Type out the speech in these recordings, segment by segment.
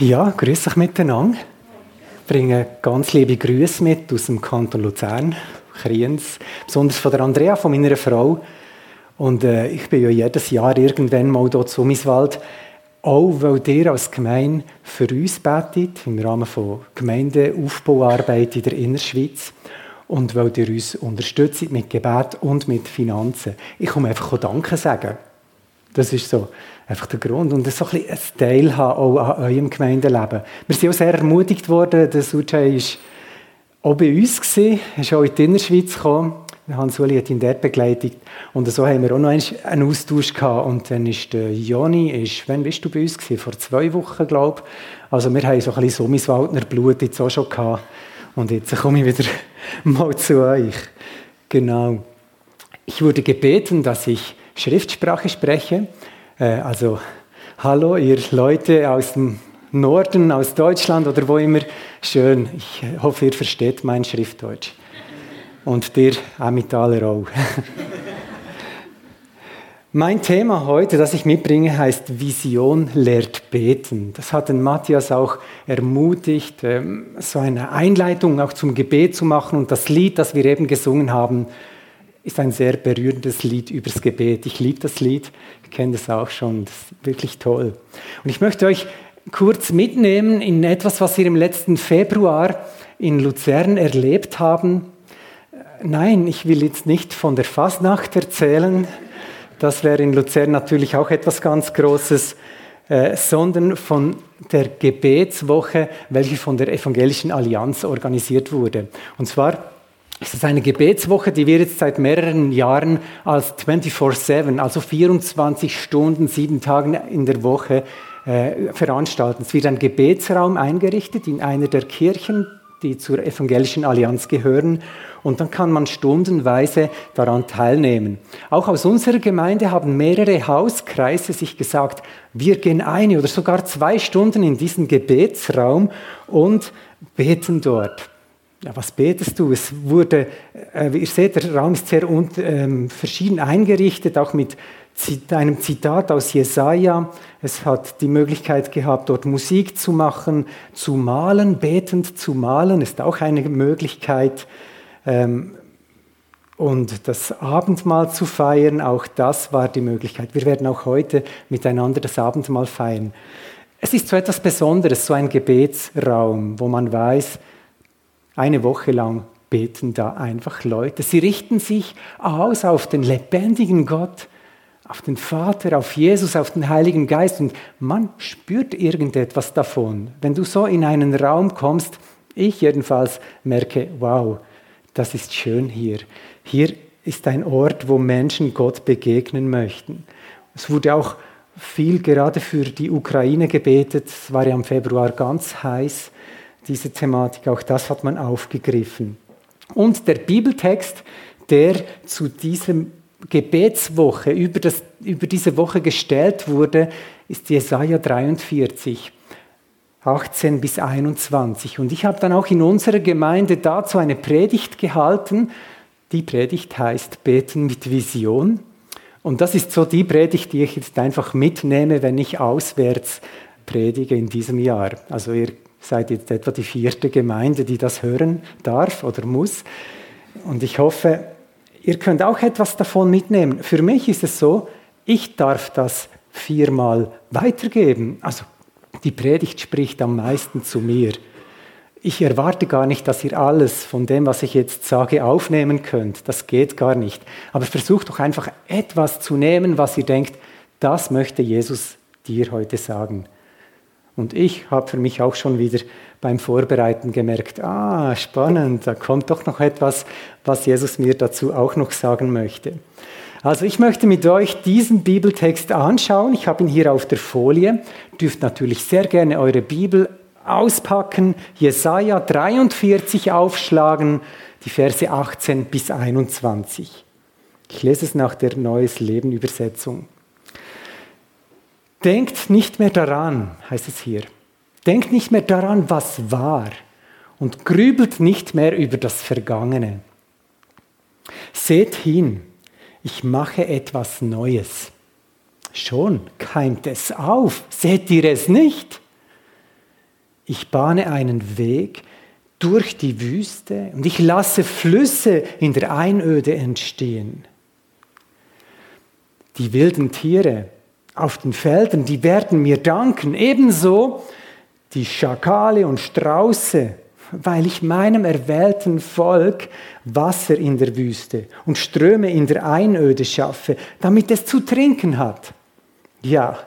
Ja, grüß euch miteinander. Ich bringe ganz liebe Grüße mit aus dem Kanton Luzern, Kriens, besonders von der Andrea, von meiner Frau. Und äh, ich bin ja jedes Jahr irgendwann mal hier zu Miswald, auch weil ihr als Gemeinde für uns betet, im Rahmen von Gemeindeaufbauarbeit in der Innerschweiz und weil ihr uns unterstützt mit Gebet und mit Finanzen. Ich komme einfach auch Danke sagen. Das ist so einfach der Grund. Und so ein bisschen ein Teilhaben auch an eurem Gemeindeleben. Wir sind auch sehr ermutigt worden. Der Sujay war auch bei uns, gewesen, ist auch in die Innerschweiz gekommen. Hans-Uli hat ihn dort begleitet. Und so haben wir auch noch einen Austausch gehabt. Und dann ist der Joni, ist, wann bist du bei uns gewesen? Vor zwei Wochen, glaube ich. Also wir haben so ein bisschen Summiswaldner Blut jetzt auch schon gehabt. Und jetzt komme ich wieder mal zu euch. Genau. Ich wurde gebeten, dass ich Schriftsprache spreche. Äh, also, hallo, ihr Leute aus dem Norden, aus Deutschland oder wo immer. Schön. Ich hoffe, ihr versteht mein Schriftdeutsch. Und dir, Amitaler auch. Mein Thema heute, das ich mitbringe, heißt Vision lehrt beten. Das hat den Matthias auch ermutigt, ähm, so eine Einleitung auch zum Gebet zu machen. Und das Lied, das wir eben gesungen haben, ist ein sehr berührendes Lied übers Gebet. Ich liebe das Lied, ich kenne das auch schon, das ist wirklich toll. Und ich möchte euch kurz mitnehmen in etwas, was wir im letzten Februar in Luzern erlebt haben. Nein, ich will jetzt nicht von der Fasnacht erzählen, das wäre in Luzern natürlich auch etwas ganz Großes, äh, sondern von der Gebetswoche, welche von der Evangelischen Allianz organisiert wurde. Und zwar es ist eine Gebetswoche, die wir jetzt seit mehreren Jahren als 24-7, also 24 Stunden, sieben Tage in der Woche äh, veranstalten. Es wird ein Gebetsraum eingerichtet in einer der Kirchen, die zur Evangelischen Allianz gehören. Und dann kann man stundenweise daran teilnehmen. Auch aus unserer Gemeinde haben mehrere Hauskreise sich gesagt, wir gehen eine oder sogar zwei Stunden in diesen Gebetsraum und beten dort. Ja, was betest du? Es wurde, äh, ihr seht, der Raum ist sehr un, ähm, verschieden eingerichtet, auch mit einem Zitat aus Jesaja. Es hat die Möglichkeit gehabt, dort Musik zu machen, zu malen, betend zu malen, ist auch eine Möglichkeit. Ähm, und das Abendmahl zu feiern, auch das war die Möglichkeit. Wir werden auch heute miteinander das Abendmahl feiern. Es ist so etwas Besonderes, so ein Gebetsraum, wo man weiß, eine Woche lang beten da einfach Leute. Sie richten sich aus auf den lebendigen Gott, auf den Vater, auf Jesus, auf den Heiligen Geist und man spürt irgendetwas davon. Wenn du so in einen Raum kommst, ich jedenfalls merke, wow, das ist schön hier. Hier ist ein Ort, wo Menschen Gott begegnen möchten. Es wurde auch viel gerade für die Ukraine gebetet. Es war ja im Februar ganz heiß diese Thematik, auch das hat man aufgegriffen. Und der Bibeltext, der zu dieser Gebetswoche, über, das, über diese Woche gestellt wurde, ist Jesaja 43. 18 bis 21. Und ich habe dann auch in unserer Gemeinde dazu eine Predigt gehalten. Die Predigt heißt Beten mit Vision. Und das ist so die Predigt, die ich jetzt einfach mitnehme, wenn ich auswärts predige in diesem Jahr. Also ihr seid jetzt etwa die vierte Gemeinde, die das hören darf oder muss. Und ich hoffe, ihr könnt auch etwas davon mitnehmen. Für mich ist es so, ich darf das viermal weitergeben. Also die Predigt spricht am meisten zu mir. Ich erwarte gar nicht, dass ihr alles von dem, was ich jetzt sage, aufnehmen könnt. Das geht gar nicht. Aber versucht doch einfach etwas zu nehmen, was ihr denkt, das möchte Jesus dir heute sagen. Und ich habe für mich auch schon wieder beim Vorbereiten gemerkt, ah, spannend, da kommt doch noch etwas, was Jesus mir dazu auch noch sagen möchte. Also ich möchte mit euch diesen Bibeltext anschauen. Ich habe ihn hier auf der Folie. Dürft natürlich sehr gerne eure Bibel auspacken, Jesaja 43 aufschlagen, die Verse 18 bis 21. Ich lese es nach der Neues Leben Übersetzung. Denkt nicht mehr daran, heißt es hier. Denkt nicht mehr daran, was war und grübelt nicht mehr über das Vergangene. Seht hin, ich mache etwas Neues. Schon keimt es auf, seht ihr es nicht? ich bahne einen Weg durch die Wüste und ich lasse Flüsse in der Einöde entstehen. Die wilden Tiere auf den Feldern, die werden mir danken, ebenso die Schakale und Strauße, weil ich meinem erwählten Volk Wasser in der Wüste und Ströme in der Einöde schaffe, damit es zu trinken hat. Ja,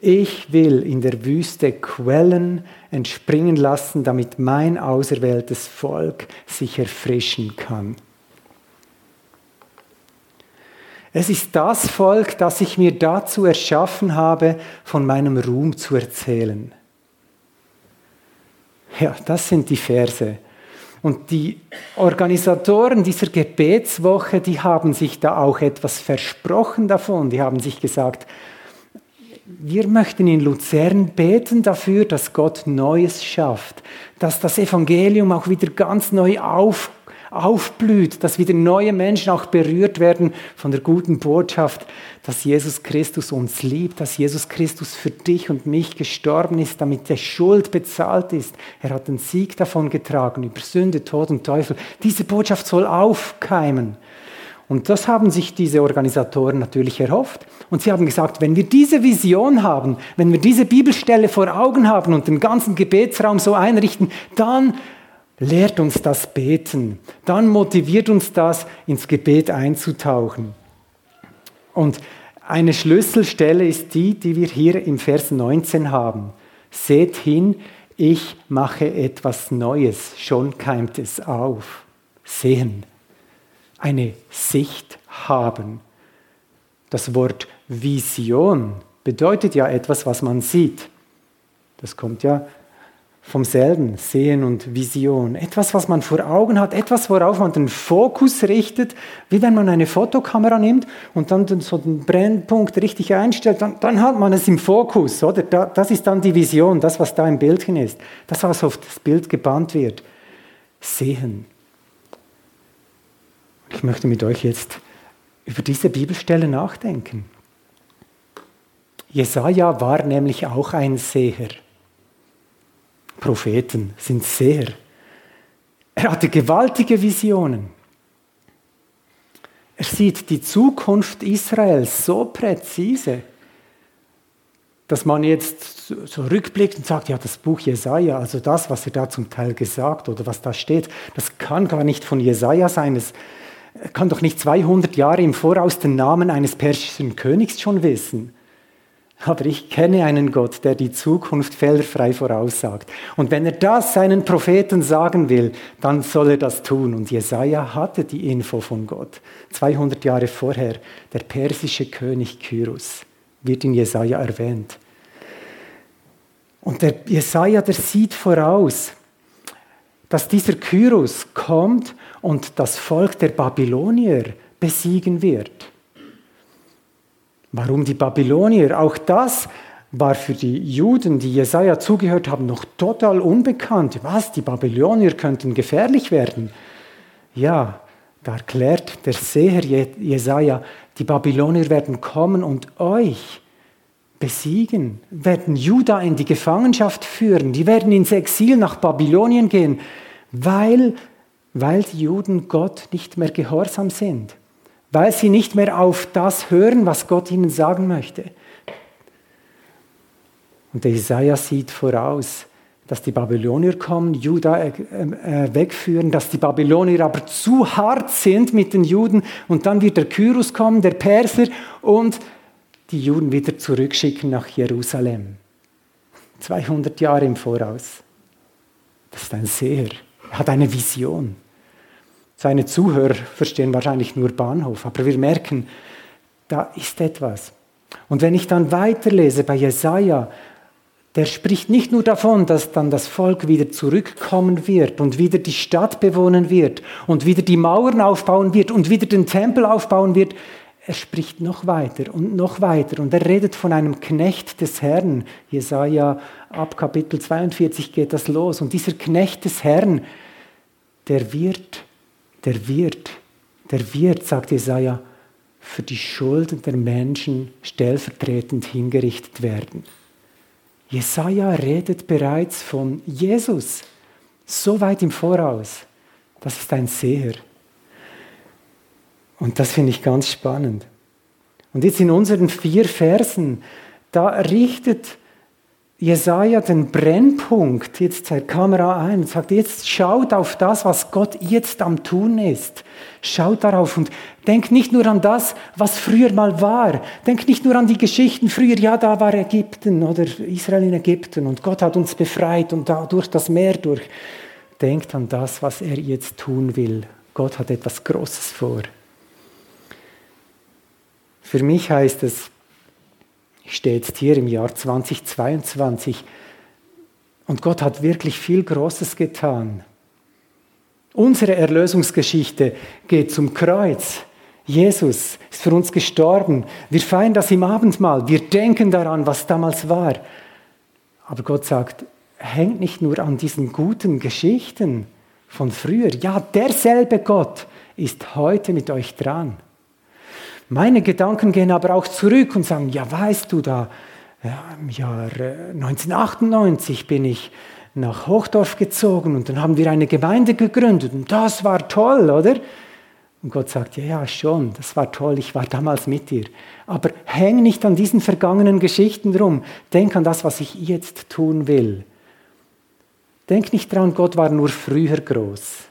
ich will in der Wüste Quellen entspringen lassen, damit mein auserwähltes Volk sich erfrischen kann. Es ist das Volk, das ich mir dazu erschaffen habe, von meinem Ruhm zu erzählen. Ja, das sind die Verse. Und die Organisatoren dieser Gebetswoche, die haben sich da auch etwas versprochen davon. Die haben sich gesagt, wir möchten in Luzern beten dafür, dass Gott Neues schafft, dass das Evangelium auch wieder ganz neu auf, aufblüht, dass wieder neue Menschen auch berührt werden von der guten Botschaft, dass Jesus Christus uns liebt, dass Jesus Christus für dich und mich gestorben ist, damit der Schuld bezahlt ist. Er hat den Sieg davon getragen über Sünde, Tod und Teufel. Diese Botschaft soll aufkeimen. Und das haben sich diese Organisatoren natürlich erhofft. Und sie haben gesagt, wenn wir diese Vision haben, wenn wir diese Bibelstelle vor Augen haben und den ganzen Gebetsraum so einrichten, dann lehrt uns das Beten. Dann motiviert uns das, ins Gebet einzutauchen. Und eine Schlüsselstelle ist die, die wir hier im Vers 19 haben. Seht hin, ich mache etwas Neues, schon keimt es auf. Sehen eine Sicht haben. Das Wort Vision bedeutet ja etwas, was man sieht. Das kommt ja vom selben, Sehen und Vision. Etwas, was man vor Augen hat, etwas, worauf man den Fokus richtet, wie wenn man eine Fotokamera nimmt und dann so den Brennpunkt richtig einstellt, dann, dann hat man es im Fokus, oder? Das ist dann die Vision, das, was da im Bildchen ist, das, was auf das Bild gebannt wird. Sehen. Ich möchte mit euch jetzt über diese Bibelstelle nachdenken. Jesaja war nämlich auch ein Seher. Propheten sind Seher. Er hatte gewaltige Visionen. Er sieht die Zukunft Israels so präzise, dass man jetzt so rückblickt und sagt, ja, das Buch Jesaja, also das, was er da zum Teil gesagt oder was da steht, das kann gar nicht von Jesaja sein. Es kann doch nicht 200 Jahre im Voraus den Namen eines persischen Königs schon wissen. Aber ich kenne einen Gott, der die Zukunft fehlerfrei voraussagt. Und wenn er das seinen Propheten sagen will, dann soll er das tun. Und Jesaja hatte die Info von Gott. 200 Jahre vorher, der persische König Kyrus wird in Jesaja erwähnt. Und der Jesaja, der sieht voraus, dass dieser Kyrus kommt und das Volk der Babylonier besiegen wird. Warum die Babylonier? Auch das war für die Juden, die Jesaja zugehört haben, noch total unbekannt. Was? Die Babylonier könnten gefährlich werden. Ja, da erklärt der Seher Jesaja, die Babylonier werden kommen und euch besiegen, werden Juda in die Gefangenschaft führen, die werden ins Exil nach Babylonien gehen, weil, weil die Juden Gott nicht mehr gehorsam sind weil sie nicht mehr auf das hören, was Gott ihnen sagen möchte. Und der Jesaja sieht voraus, dass die Babylonier kommen, Juda äh, äh, wegführen, dass die Babylonier aber zu hart sind mit den Juden und dann wird der Kyrus kommen, der Perser, und die Juden wieder zurückschicken nach Jerusalem. 200 Jahre im Voraus. Das ist ein Seher. Er hat eine Vision. Seine Zuhörer verstehen wahrscheinlich nur Bahnhof, aber wir merken, da ist etwas. Und wenn ich dann weiterlese bei Jesaja, der spricht nicht nur davon, dass dann das Volk wieder zurückkommen wird und wieder die Stadt bewohnen wird und wieder die Mauern aufbauen wird und wieder den Tempel aufbauen wird. Er spricht noch weiter und noch weiter und er redet von einem Knecht des Herrn. Jesaja ab Kapitel 42 geht das los. Und dieser Knecht des Herrn, der wird der wird, der wird, sagt Jesaja, für die Schuld der Menschen stellvertretend hingerichtet werden. Jesaja redet bereits von Jesus, so weit im Voraus. Das ist ein Seher. Und das finde ich ganz spannend. Und jetzt in unseren vier Versen, da richtet Jesaja den Brennpunkt jetzt zur Kamera ein und sagt, jetzt schaut auf das, was Gott jetzt am Tun ist. Schaut darauf und denkt nicht nur an das, was früher mal war. Denkt nicht nur an die Geschichten früher, ja, da war Ägypten oder Israel in Ägypten und Gott hat uns befreit und da durch das Meer durch. Denkt an das, was er jetzt tun will. Gott hat etwas Großes vor. Für mich heißt es, ich stehe jetzt hier im Jahr 2022 und Gott hat wirklich viel Großes getan. Unsere Erlösungsgeschichte geht zum Kreuz. Jesus ist für uns gestorben. Wir feiern das im Abendmahl. Wir denken daran, was damals war. Aber Gott sagt, hängt nicht nur an diesen guten Geschichten von früher. Ja, derselbe Gott ist heute mit euch dran. Meine Gedanken gehen aber auch zurück und sagen, ja, weißt du, da im Jahr 1998 äh, bin ich nach Hochdorf gezogen und dann haben wir eine Gemeinde gegründet und das war toll, oder? Und Gott sagt, ja, ja, schon, das war toll, ich war damals mit dir. Aber häng nicht an diesen vergangenen Geschichten rum, denk an das, was ich jetzt tun will. Denk nicht dran, Gott war nur früher groß.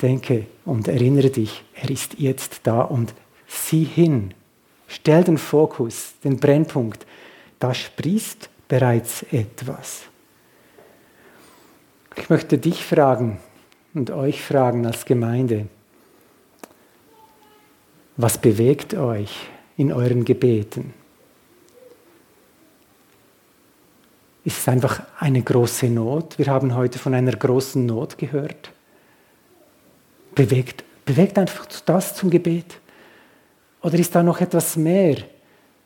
Denke und erinnere dich, er ist jetzt da und sieh hin, stell den Fokus, den Brennpunkt, da sprießt bereits etwas. Ich möchte dich fragen und euch fragen als Gemeinde, was bewegt euch in euren Gebeten? Ist es einfach eine große Not? Wir haben heute von einer großen Not gehört. Bewegt, bewegt einfach das zum Gebet. Oder ist da noch etwas mehr,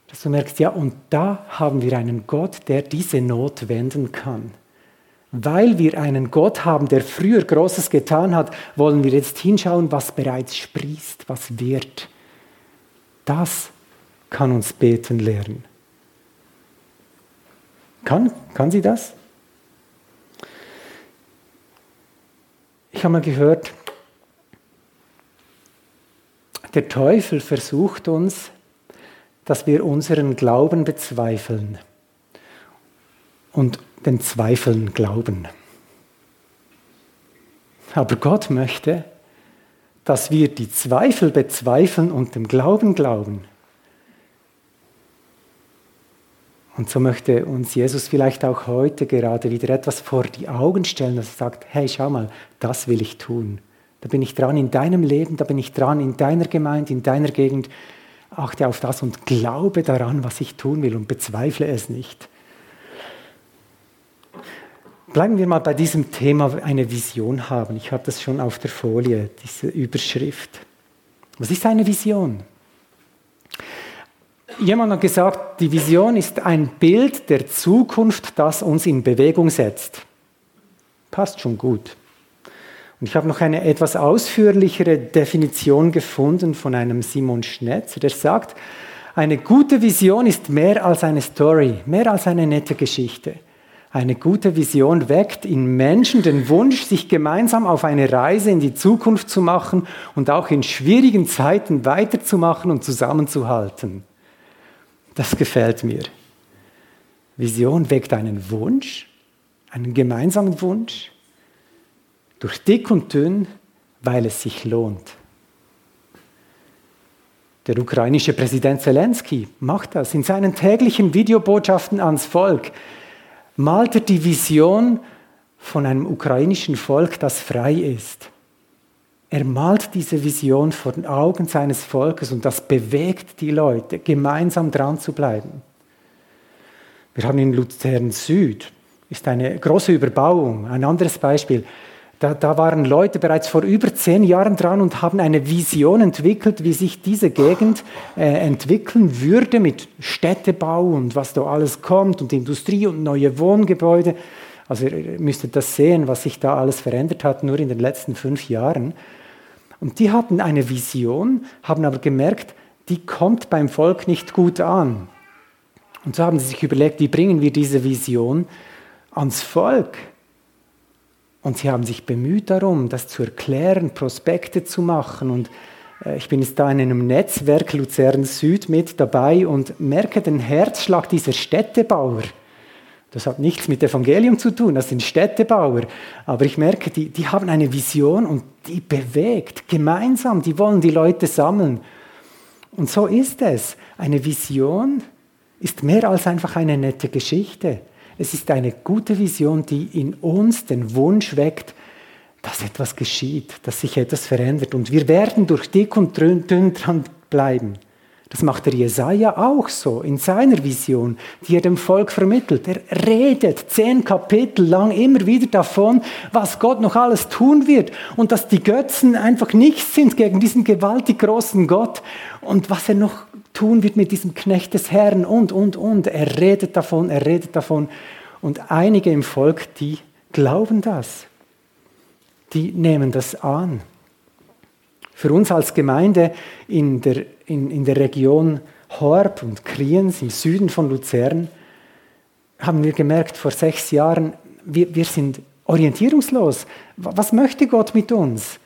dass du merkst, ja, und da haben wir einen Gott, der diese Not wenden kann. Weil wir einen Gott haben, der früher Großes getan hat, wollen wir jetzt hinschauen, was bereits sprießt, was wird. Das kann uns beten lernen. Kann, kann sie das? Ich habe mal gehört, der Teufel versucht uns, dass wir unseren Glauben bezweifeln und den Zweifeln glauben. Aber Gott möchte, dass wir die Zweifel bezweifeln und dem Glauben glauben. Und so möchte uns Jesus vielleicht auch heute gerade wieder etwas vor die Augen stellen, dass er sagt, hey, schau mal, das will ich tun. Da bin ich dran in deinem Leben, da bin ich dran in deiner Gemeinde, in deiner Gegend. Achte auf das und glaube daran, was ich tun will und bezweifle es nicht. Bleiben wir mal bei diesem Thema eine Vision haben. Ich habe das schon auf der Folie, diese Überschrift. Was ist eine Vision? Jemand hat gesagt, die Vision ist ein Bild der Zukunft, das uns in Bewegung setzt. Passt schon gut. Und ich habe noch eine etwas ausführlichere Definition gefunden von einem Simon Schnetzer, der sagt, eine gute Vision ist mehr als eine Story, mehr als eine nette Geschichte. Eine gute Vision weckt in Menschen den Wunsch, sich gemeinsam auf eine Reise in die Zukunft zu machen und auch in schwierigen Zeiten weiterzumachen und zusammenzuhalten. Das gefällt mir. Vision weckt einen Wunsch, einen gemeinsamen Wunsch, durch dick und dünn, weil es sich lohnt. Der ukrainische Präsident Zelensky macht das. In seinen täglichen Videobotschaften ans Volk malt er die Vision von einem ukrainischen Volk, das frei ist. Er malt diese Vision vor den Augen seines Volkes und das bewegt die Leute, gemeinsam dran zu bleiben. Wir haben in Luzern Süd, ist eine große Überbauung. Ein anderes Beispiel, da, da, waren Leute bereits vor über zehn Jahren dran und haben eine Vision entwickelt, wie sich diese Gegend äh, entwickeln würde mit Städtebau und was da alles kommt und Industrie und neue Wohngebäude. Also ihr müsstet das sehen, was sich da alles verändert hat, nur in den letzten fünf Jahren. Und die hatten eine Vision, haben aber gemerkt, die kommt beim Volk nicht gut an. Und so haben sie sich überlegt, wie bringen wir diese Vision ans Volk? Und sie haben sich bemüht darum, das zu erklären, Prospekte zu machen. Und äh, ich bin jetzt da in einem Netzwerk Luzern Süd mit dabei und merke den Herzschlag dieser Städtebauer. Das hat nichts mit Evangelium zu tun, das sind Städtebauer. Aber ich merke, die, die haben eine Vision und die bewegt gemeinsam, die wollen die Leute sammeln. Und so ist es. Eine Vision ist mehr als einfach eine nette Geschichte. Es ist eine gute Vision, die in uns den Wunsch weckt, dass etwas geschieht, dass sich etwas verändert. Und wir werden durch dick und dünn dran bleiben. Das macht der Jesaja auch so in seiner Vision, die er dem Volk vermittelt. Er redet zehn Kapitel lang immer wieder davon, was Gott noch alles tun wird und dass die Götzen einfach nichts sind gegen diesen gewaltig großen Gott und was er noch tun wird mit diesem Knecht des Herrn und, und, und. Er redet davon, er redet davon. Und einige im Volk, die glauben das. Die nehmen das an. Für uns als Gemeinde in der, in, in der Region Horb und Kriens im Süden von Luzern haben wir gemerkt, vor sechs Jahren, wir, wir sind orientierungslos. Was möchte Gott mit uns?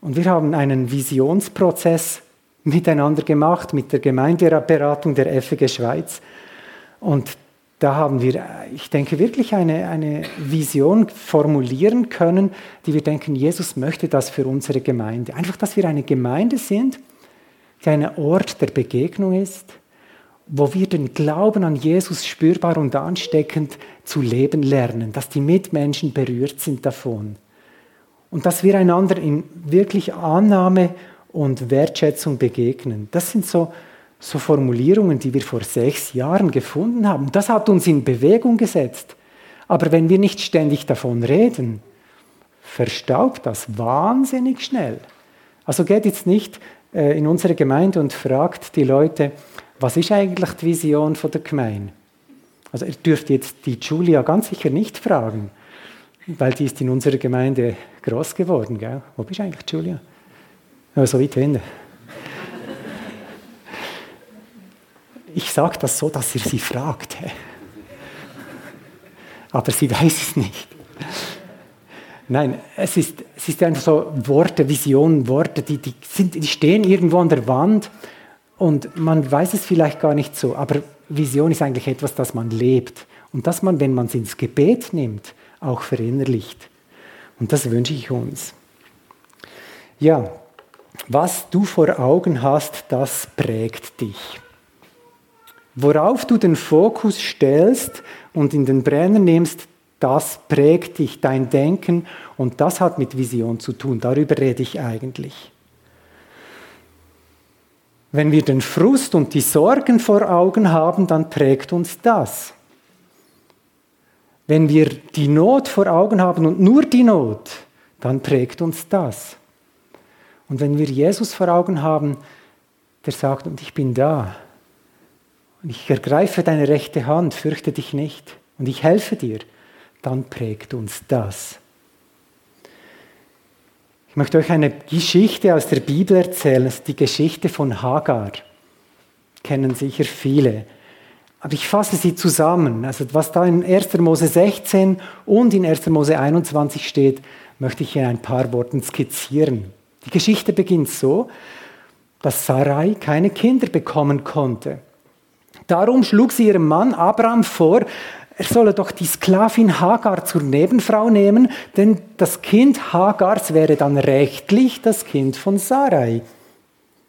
Und wir haben einen Visionsprozess miteinander gemacht mit der Gemeindeberatung der FG Schweiz. Und da haben wir, ich denke, wirklich eine, eine Vision formulieren können, die wir denken, Jesus möchte das für unsere Gemeinde. Einfach, dass wir eine Gemeinde sind, die ein Ort der Begegnung ist, wo wir den Glauben an Jesus spürbar und ansteckend zu leben lernen, dass die Mitmenschen berührt sind davon. Und dass wir einander in wirklich Annahme und Wertschätzung begegnen. Das sind so, so Formulierungen, die wir vor sechs Jahren gefunden haben. Das hat uns in Bewegung gesetzt. Aber wenn wir nicht ständig davon reden, verstaubt das wahnsinnig schnell. Also geht jetzt nicht äh, in unsere Gemeinde und fragt die Leute, was ist eigentlich die Vision von der Gemeinde? Also ihr dürft jetzt die Julia ganz sicher nicht fragen, weil die ist in unserer Gemeinde groß geworden. Gell? Wo bist du eigentlich, Julia? Ja, so weit hinten. Ich sage das so, dass ihr sie fragt. Aber sie weiß es nicht. Nein, es ist, es ist einfach so Worte, Visionen, Worte, die, die, sind, die stehen irgendwo an der Wand und man weiß es vielleicht gar nicht so. Aber Vision ist eigentlich etwas, das man lebt und das man, wenn man es ins Gebet nimmt, auch verinnerlicht. Und das wünsche ich uns. Ja, was du vor Augen hast, das prägt dich. Worauf du den Fokus stellst und in den Brenner nimmst, das prägt dich, dein Denken und das hat mit Vision zu tun. Darüber rede ich eigentlich. Wenn wir den Frust und die Sorgen vor Augen haben, dann prägt uns das. Wenn wir die Not vor Augen haben und nur die Not, dann prägt uns das. Und wenn wir Jesus vor Augen haben, der sagt, und ich bin da, und ich ergreife deine rechte Hand, fürchte dich nicht, und ich helfe dir, dann prägt uns das. Ich möchte euch eine Geschichte aus der Bibel erzählen, das ist die Geschichte von Hagar. Kennen sicher viele. Aber ich fasse sie zusammen. Also was da in 1. Mose 16 und in 1. Mose 21 steht, möchte ich in ein paar Worten skizzieren. Die Geschichte beginnt so, dass Sarai keine Kinder bekommen konnte. Darum schlug sie ihrem Mann Abraham vor, er solle doch die Sklavin Hagar zur Nebenfrau nehmen, denn das Kind Hagars wäre dann rechtlich das Kind von Sarai.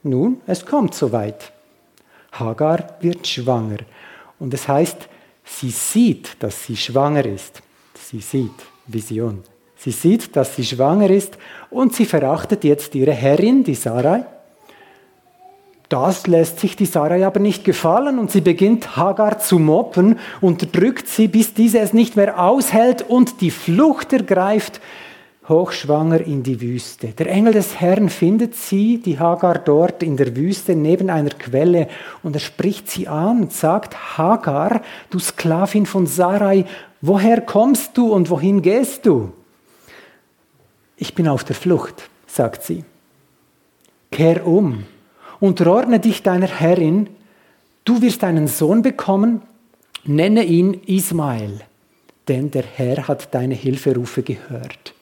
Nun, es kommt soweit. Hagar wird schwanger. Und es heißt, sie sieht, dass sie schwanger ist. Sie sieht, Vision. Sie sieht, dass sie schwanger ist und sie verachtet jetzt ihre Herrin, die Sarai. Das lässt sich die Sarai aber nicht gefallen und sie beginnt Hagar zu moppen, unterdrückt sie, bis diese es nicht mehr aushält und die Flucht ergreift, hochschwanger in die Wüste. Der Engel des Herrn findet sie, die Hagar dort in der Wüste neben einer Quelle und er spricht sie an und sagt, Hagar, du Sklavin von Sarai, woher kommst du und wohin gehst du? Ich bin auf der Flucht, sagt sie. Kehr um, unterordne dich deiner Herrin, du wirst einen Sohn bekommen Nenne ihn Ismael, denn der Herr hat deine Hilferufe gehört.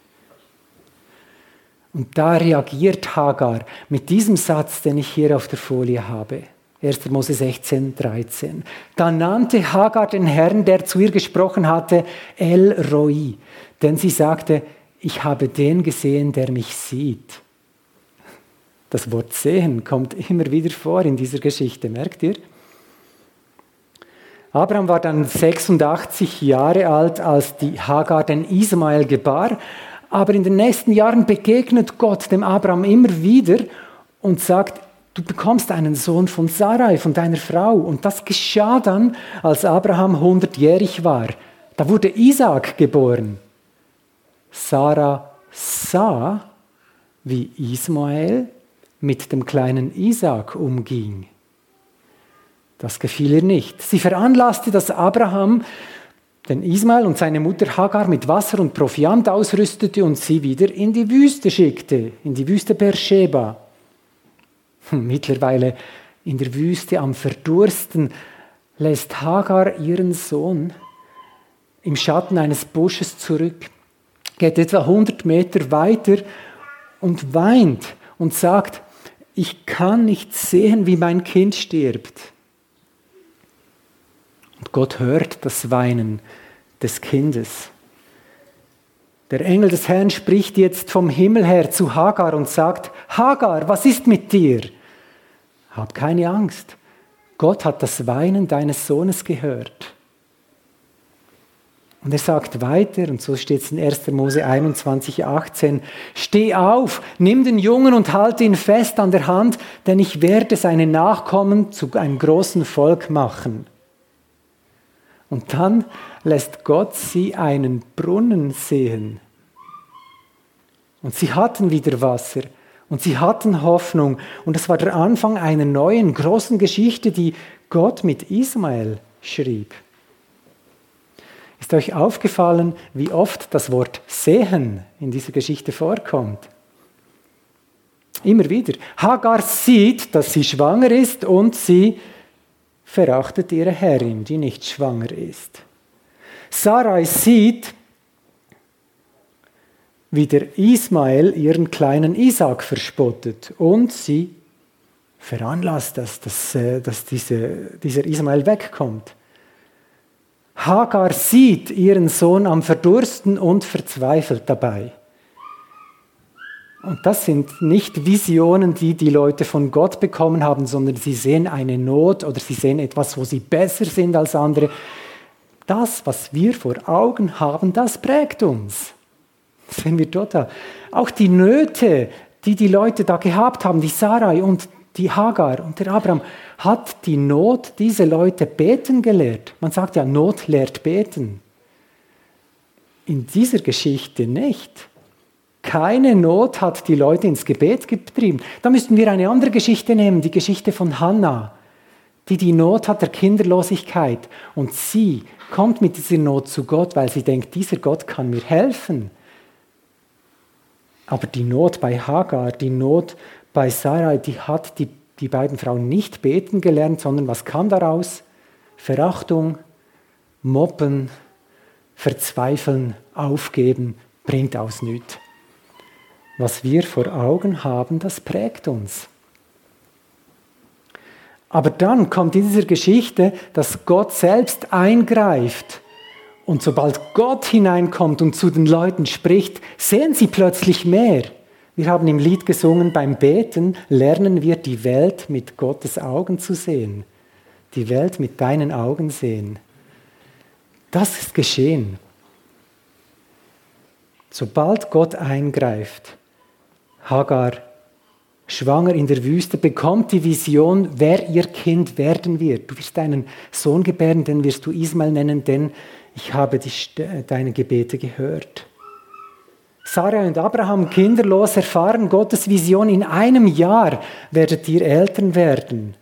Und da reagiert Hagar mit diesem Satz, den ich hier auf der Folie habe. 1. Mose 16, 13. Da nannte Hagar den Herrn, der zu ihr gesprochen hatte, El Roi, denn sie sagte, ich habe den gesehen, der mich sieht. Das Wort sehen kommt immer wieder vor in dieser Geschichte, merkt ihr? Abraham war dann 86 Jahre alt, als die Hagar den Ismael gebar. Aber in den nächsten Jahren begegnet Gott dem Abraham immer wieder und sagt, du bekommst einen Sohn von Sarai, von deiner Frau. Und das geschah dann, als Abraham 100-jährig war. Da wurde Isaac geboren. Sarah sah, wie Ismael mit dem kleinen Isaac umging. Das gefiel ihr nicht. Sie veranlasste, dass Abraham den Ismael und seine Mutter Hagar mit Wasser und Proviant ausrüstete und sie wieder in die Wüste schickte, in die Wüste Beersheba. Hm, mittlerweile in der Wüste am Verdursten lässt Hagar ihren Sohn im Schatten eines Busches zurück, geht etwa 100 Meter weiter und weint und sagt, ich kann nicht sehen, wie mein Kind stirbt. Und Gott hört das Weinen des Kindes. Der Engel des Herrn spricht jetzt vom Himmel her zu Hagar und sagt, Hagar, was ist mit dir? Hab keine Angst. Gott hat das Weinen deines Sohnes gehört. Und er sagt weiter, und so steht es in 1. Mose 21, 18, Steh auf, nimm den Jungen und halte ihn fest an der Hand, denn ich werde seine Nachkommen zu einem großen Volk machen. Und dann lässt Gott sie einen Brunnen sehen. Und sie hatten wieder Wasser und sie hatten Hoffnung. Und das war der Anfang einer neuen großen Geschichte, die Gott mit Ismael schrieb. Ist euch aufgefallen, wie oft das Wort sehen in dieser Geschichte vorkommt? Immer wieder. Hagar sieht, dass sie schwanger ist und sie verachtet ihre Herrin, die nicht schwanger ist. Sarai sieht, wie der Ismael ihren kleinen Isaac verspottet und sie veranlasst, dass, dass, äh, dass diese, dieser Ismael wegkommt. Hagar sieht ihren Sohn am Verdursten und verzweifelt dabei. Und das sind nicht Visionen, die die Leute von Gott bekommen haben, sondern sie sehen eine Not oder sie sehen etwas, wo sie besser sind als andere. Das, was wir vor Augen haben, das prägt uns. Sehen wir dort. Auch die Nöte, die die Leute da gehabt haben, die Sarai und die Hagar und der Abraham, hat die Not diese Leute beten gelehrt. Man sagt ja, Not lehrt beten. In dieser Geschichte nicht. Keine Not hat die Leute ins Gebet getrieben. Da müssten wir eine andere Geschichte nehmen, die Geschichte von Hannah, die die Not hat der Kinderlosigkeit. Und sie kommt mit dieser Not zu Gott, weil sie denkt, dieser Gott kann mir helfen. Aber die Not bei Hagar, die Not bei Sarai, die hat die, die beiden Frauen nicht beten gelernt, sondern was kam daraus? Verachtung, Mobben, Verzweifeln, Aufgeben, bringt aus nichts was wir vor Augen haben, das prägt uns. Aber dann kommt in dieser Geschichte, dass Gott selbst eingreift. Und sobald Gott hineinkommt und zu den Leuten spricht, sehen sie plötzlich mehr. Wir haben im Lied gesungen, beim Beten lernen wir die Welt mit Gottes Augen zu sehen. Die Welt mit deinen Augen sehen. Das ist geschehen. Sobald Gott eingreift, Hagar, schwanger in der Wüste, bekommt die Vision, wer ihr Kind werden wird. Du wirst einen Sohn gebären, den wirst du Ismael nennen, denn ich habe die, deine Gebete gehört. Sarah und Abraham kinderlos erfahren Gottes Vision. In einem Jahr werdet ihr Eltern werden.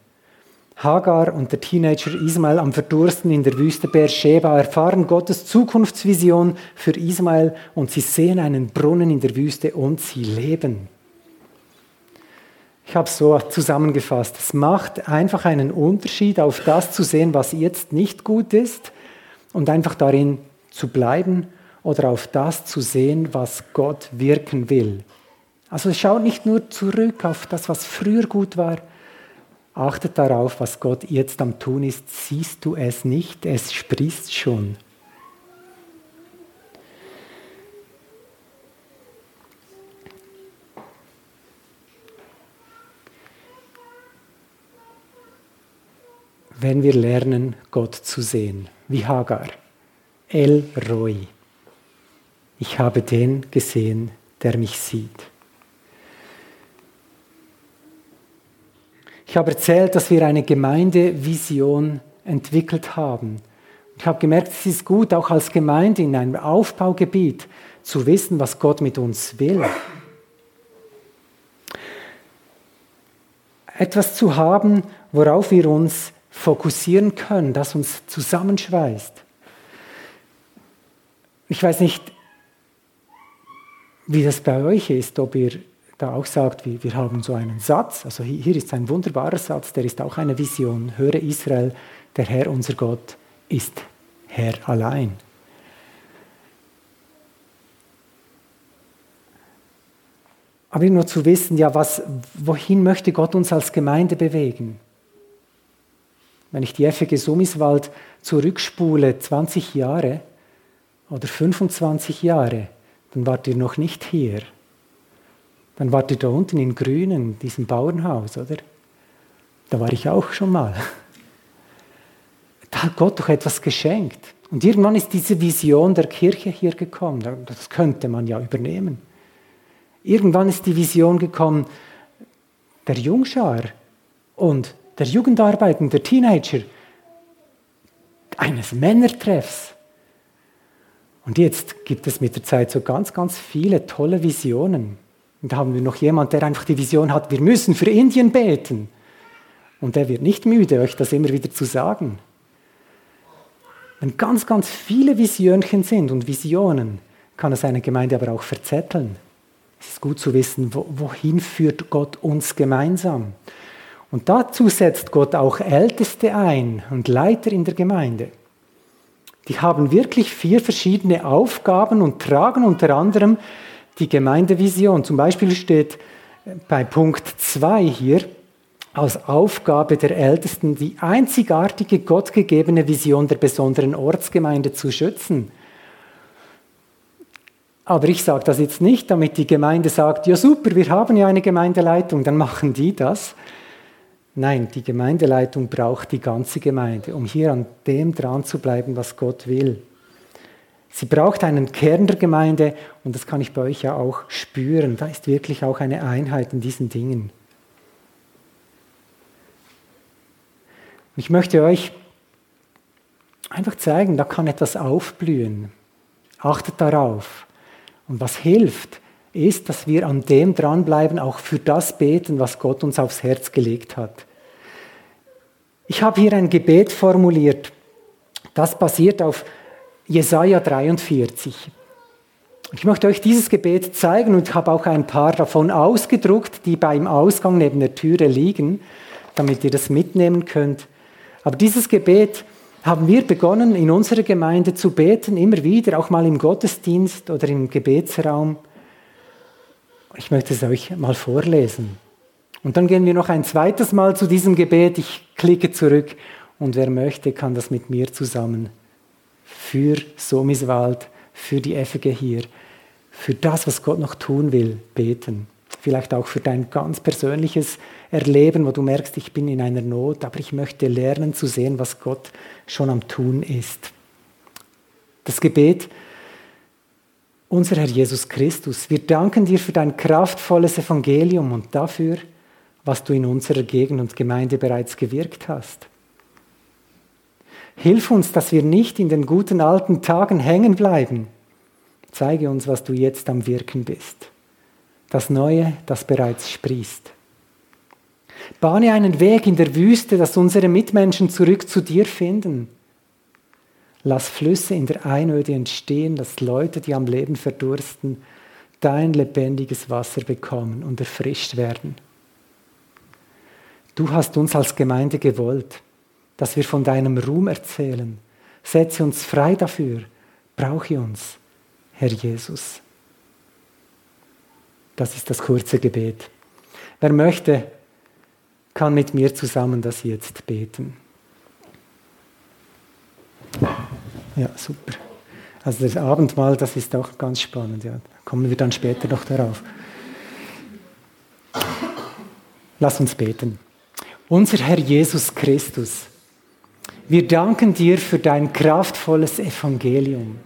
Hagar und der Teenager Ismael am Verdursten in der Wüste Beersheba erfahren Gottes Zukunftsvision für Ismael und sie sehen einen Brunnen in der Wüste und sie leben. Ich habe es so zusammengefasst. Es macht einfach einen Unterschied, auf das zu sehen, was jetzt nicht gut ist und einfach darin zu bleiben oder auf das zu sehen, was Gott wirken will. Also schaut nicht nur zurück auf das, was früher gut war. Achtet darauf, was Gott jetzt am Tun ist. Siehst du es nicht? Es sprießt schon. wenn wir lernen, Gott zu sehen, wie Hagar. El Roy. Ich habe den gesehen, der mich sieht. Ich habe erzählt, dass wir eine Gemeindevision entwickelt haben. Ich habe gemerkt, es ist gut, auch als Gemeinde in einem Aufbaugebiet zu wissen, was Gott mit uns will. Etwas zu haben, worauf wir uns fokussieren können, das uns zusammenschweißt. Ich weiß nicht, wie das bei euch ist, ob ihr da auch sagt, wir haben so einen Satz, also hier ist ein wunderbarer Satz, der ist auch eine Vision. Höre Israel, der Herr unser Gott ist Herr allein. Aber nur zu wissen, ja, was, wohin möchte Gott uns als Gemeinde bewegen? Wenn ich die FG Summiswald zurückspule, 20 Jahre oder 25 Jahre, dann wart ihr noch nicht hier. Dann wart ihr da unten in Grünen, in diesem Bauernhaus, oder? Da war ich auch schon mal. Da hat Gott doch etwas geschenkt. Und irgendwann ist diese Vision der Kirche hier gekommen. Das könnte man ja übernehmen. Irgendwann ist die Vision gekommen der Jungschar und der Jugendarbeit und der Teenager, eines Männertreffs. Und jetzt gibt es mit der Zeit so ganz, ganz viele tolle Visionen. Und da haben wir noch jemanden, der einfach die Vision hat, wir müssen für Indien beten. Und der wird nicht müde, euch das immer wieder zu sagen. Wenn ganz, ganz viele Visionchen sind und Visionen, kann es eine Gemeinde aber auch verzetteln. Es ist gut zu wissen, wohin führt Gott uns gemeinsam. Und dazu setzt Gott auch Älteste ein und Leiter in der Gemeinde. Die haben wirklich vier verschiedene Aufgaben und tragen unter anderem die Gemeindevision. Zum Beispiel steht bei Punkt 2 hier als Aufgabe der Ältesten die einzigartige gottgegebene Vision der besonderen Ortsgemeinde zu schützen. Aber ich sage das jetzt nicht, damit die Gemeinde sagt, ja super, wir haben ja eine Gemeindeleitung, dann machen die das, Nein, die Gemeindeleitung braucht die ganze Gemeinde, um hier an dem dran zu bleiben, was Gott will. Sie braucht einen Kern der Gemeinde und das kann ich bei euch ja auch spüren. Da ist wirklich auch eine Einheit in diesen Dingen. Ich möchte euch einfach zeigen, da kann etwas aufblühen. Achtet darauf. Und was hilft, ist, dass wir an dem dranbleiben, auch für das beten, was Gott uns aufs Herz gelegt hat. Ich habe hier ein Gebet formuliert, das basiert auf Jesaja 43. Ich möchte euch dieses Gebet zeigen und habe auch ein paar davon ausgedruckt, die beim Ausgang neben der Türe liegen, damit ihr das mitnehmen könnt. Aber dieses Gebet haben wir begonnen in unserer Gemeinde zu beten, immer wieder, auch mal im Gottesdienst oder im Gebetsraum. Ich möchte es euch mal vorlesen. Und dann gehen wir noch ein zweites Mal zu diesem Gebet. Ich klicke zurück und wer möchte, kann das mit mir zusammen für Somiswald, für die FG hier, für das, was Gott noch tun will, beten. Vielleicht auch für dein ganz persönliches Erleben, wo du merkst, ich bin in einer Not, aber ich möchte lernen zu sehen, was Gott schon am Tun ist. Das Gebet unser Herr Jesus Christus, wir danken dir für dein kraftvolles Evangelium und dafür, was du in unserer Gegend und Gemeinde bereits gewirkt hast. Hilf uns, dass wir nicht in den guten alten Tagen hängen bleiben. Zeige uns, was du jetzt am Wirken bist. Das Neue, das bereits sprießt. Bahne einen Weg in der Wüste, dass unsere Mitmenschen zurück zu dir finden Lass Flüsse in der Einöde entstehen, dass Leute, die am Leben verdursten, dein lebendiges Wasser bekommen und erfrischt werden. Du hast uns als Gemeinde gewollt, dass wir von deinem Ruhm erzählen. Setze uns frei dafür. Brauche uns, Herr Jesus. Das ist das kurze Gebet. Wer möchte, kann mit mir zusammen das jetzt beten. Ja, super. Also das Abendmahl, das ist auch ganz spannend. Ja. Kommen wir dann später noch darauf. Lass uns beten. Unser Herr Jesus Christus, wir danken dir für dein kraftvolles Evangelium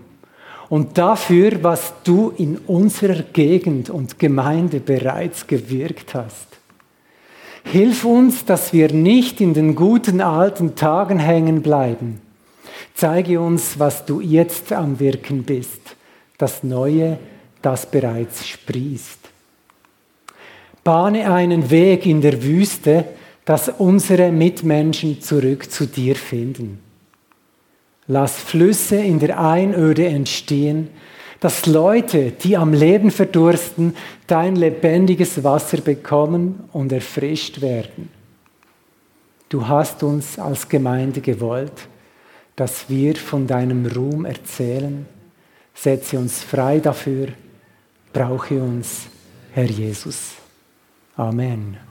und dafür, was du in unserer Gegend und Gemeinde bereits gewirkt hast. Hilf uns, dass wir nicht in den guten alten Tagen hängen bleiben. Zeige uns, was du jetzt am Wirken bist, das Neue, das bereits sprießt. Bahne einen Weg in der Wüste, dass unsere Mitmenschen zurück zu dir finden. Lass Flüsse in der Einöde entstehen, dass Leute, die am Leben verdursten, dein lebendiges Wasser bekommen und erfrischt werden. Du hast uns als Gemeinde gewollt, dass wir von deinem Ruhm erzählen. Setze uns frei dafür. Brauche uns, Herr Jesus. Amen.